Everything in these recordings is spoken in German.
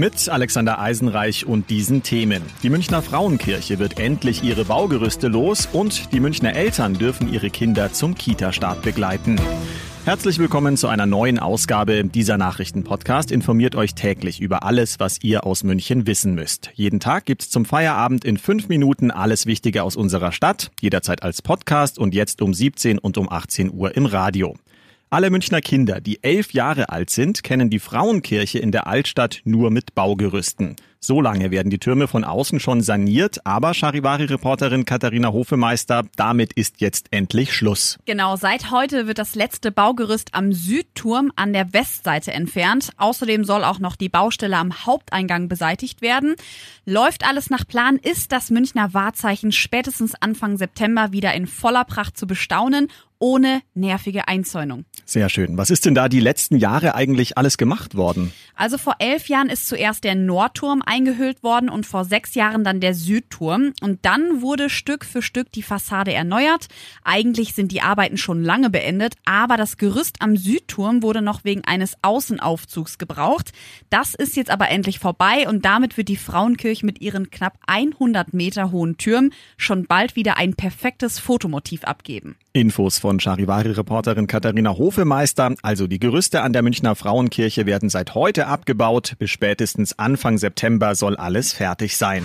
Mit Alexander Eisenreich und diesen Themen. Die Münchner Frauenkirche wird endlich ihre Baugerüste los und die Münchner Eltern dürfen ihre Kinder zum Kita-Start begleiten. Herzlich willkommen zu einer neuen Ausgabe dieser Nachrichtenpodcast. Informiert euch täglich über alles, was ihr aus München wissen müsst. Jeden Tag gibt's zum Feierabend in fünf Minuten alles Wichtige aus unserer Stadt, jederzeit als Podcast und jetzt um 17 und um 18 Uhr im Radio. Alle Münchner Kinder, die elf Jahre alt sind, kennen die Frauenkirche in der Altstadt nur mit Baugerüsten. So lange werden die Türme von außen schon saniert, aber Charivari-Reporterin Katharina Hofemeister, damit ist jetzt endlich Schluss. Genau, seit heute wird das letzte Baugerüst am Südturm an der Westseite entfernt. Außerdem soll auch noch die Baustelle am Haupteingang beseitigt werden. Läuft alles nach Plan, ist das Münchner Wahrzeichen spätestens Anfang September wieder in voller Pracht zu bestaunen ohne nervige Einzäunung. Sehr schön. Was ist denn da die letzten Jahre eigentlich alles gemacht worden? Also vor elf Jahren ist zuerst der Nordturm eingehüllt worden und vor sechs Jahren dann der Südturm. Und dann wurde Stück für Stück die Fassade erneuert. Eigentlich sind die Arbeiten schon lange beendet, aber das Gerüst am Südturm wurde noch wegen eines Außenaufzugs gebraucht. Das ist jetzt aber endlich vorbei und damit wird die Frauenkirche mit ihren knapp 100 Meter hohen Türmen schon bald wieder ein perfektes Fotomotiv abgeben. Infos von Charivari-Reporterin Katharina Hofemeister. Also die Gerüste an der Münchner Frauenkirche werden seit heute abgebaut. Bis spätestens Anfang September soll alles fertig sein.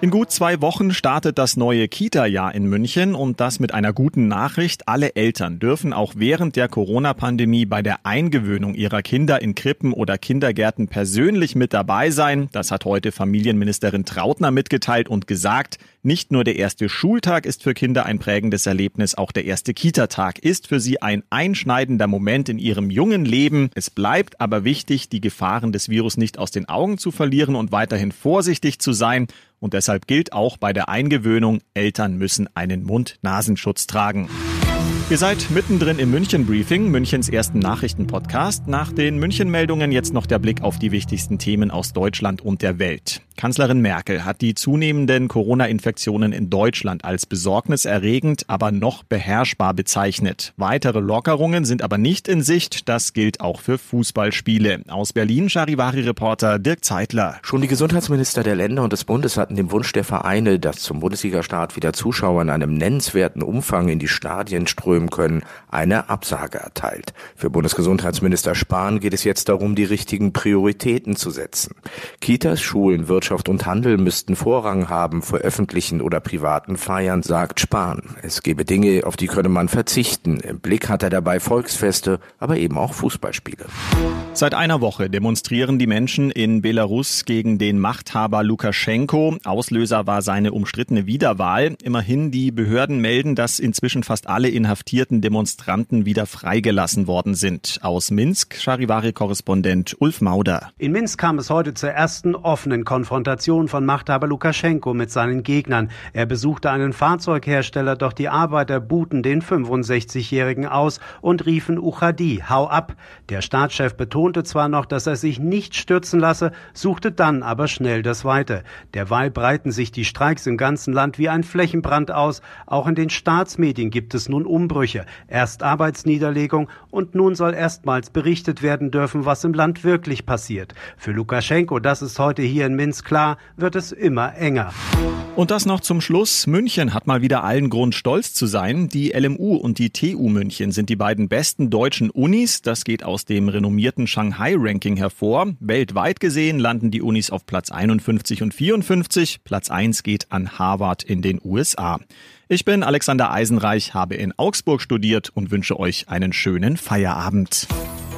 In gut zwei Wochen startet das neue Kita-Jahr in München und das mit einer guten Nachricht. Alle Eltern dürfen auch während der Corona-Pandemie bei der Eingewöhnung ihrer Kinder in Krippen oder Kindergärten persönlich mit dabei sein. Das hat heute Familienministerin Trautner mitgeteilt und gesagt, nicht nur der erste Schultag ist für Kinder ein prägendes Erlebnis, auch der erste Kita-Tag ist für sie ein einschneidender Moment in ihrem jungen Leben. Es bleibt aber wichtig, die Gefahren des Virus nicht aus den Augen zu verlieren und weiterhin vorsichtig zu sein. Und deshalb gilt auch bei der Eingewöhnung, Eltern müssen einen Mund-Nasenschutz tragen. Ihr seid mittendrin im München-Briefing, Münchens ersten Nachrichtenpodcast. Nach den München-Meldungen jetzt noch der Blick auf die wichtigsten Themen aus Deutschland und der Welt. Kanzlerin Merkel hat die zunehmenden Corona-Infektionen in Deutschland als besorgniserregend, aber noch beherrschbar bezeichnet. Weitere Lockerungen sind aber nicht in Sicht. Das gilt auch für Fußballspiele. Aus Berlin Charivari-Reporter Dirk Zeitler. Schon die Gesundheitsminister der Länder und des Bundes hatten dem Wunsch der Vereine, dass zum Bundesligastart wieder Zuschauer in einem nennenswerten Umfang in die Stadien strömen können, eine Absage erteilt. Für Bundesgesundheitsminister Spahn geht es jetzt darum, die richtigen Prioritäten zu setzen. Kitas, Schulen, Wirtschaft Wirtschaft und Handel müssten Vorrang haben vor öffentlichen oder privaten Feiern, sagt Spahn. Es gebe Dinge, auf die könne man verzichten. Im Blick hat er dabei Volksfeste, aber eben auch Fußballspiele. Seit einer Woche demonstrieren die Menschen in Belarus gegen den Machthaber Lukaschenko. Auslöser war seine umstrittene Wiederwahl. Immerhin die Behörden melden, dass inzwischen fast alle inhaftierten Demonstranten wieder freigelassen worden sind. Aus Minsk, Charivari-Korrespondent Ulf Mauder. In Minsk kam es heute zur ersten offenen Konfrontation Konfrontation von Machthaber Lukaschenko mit seinen Gegnern. Er besuchte einen Fahrzeughersteller, doch die Arbeiter buhten den 65-Jährigen aus und riefen Uchadi, hau ab. Der Staatschef betonte zwar noch, dass er sich nicht stürzen lasse, suchte dann aber schnell das Weite. Derweil breiten sich die Streiks im ganzen Land wie ein Flächenbrand aus. Auch in den Staatsmedien gibt es nun Umbrüche. Erst Arbeitsniederlegung und nun soll erstmals berichtet werden dürfen, was im Land wirklich passiert. Für Lukaschenko, das ist heute hier in Minsk klar, wird es immer enger. Und das noch zum Schluss. München hat mal wieder allen Grund, stolz zu sein. Die LMU und die TU München sind die beiden besten deutschen Unis. Das geht aus dem renommierten Shanghai-Ranking hervor. Weltweit gesehen landen die Unis auf Platz 51 und 54. Platz 1 geht an Harvard in den USA. Ich bin Alexander Eisenreich, habe in Augsburg studiert und wünsche euch einen schönen Feierabend.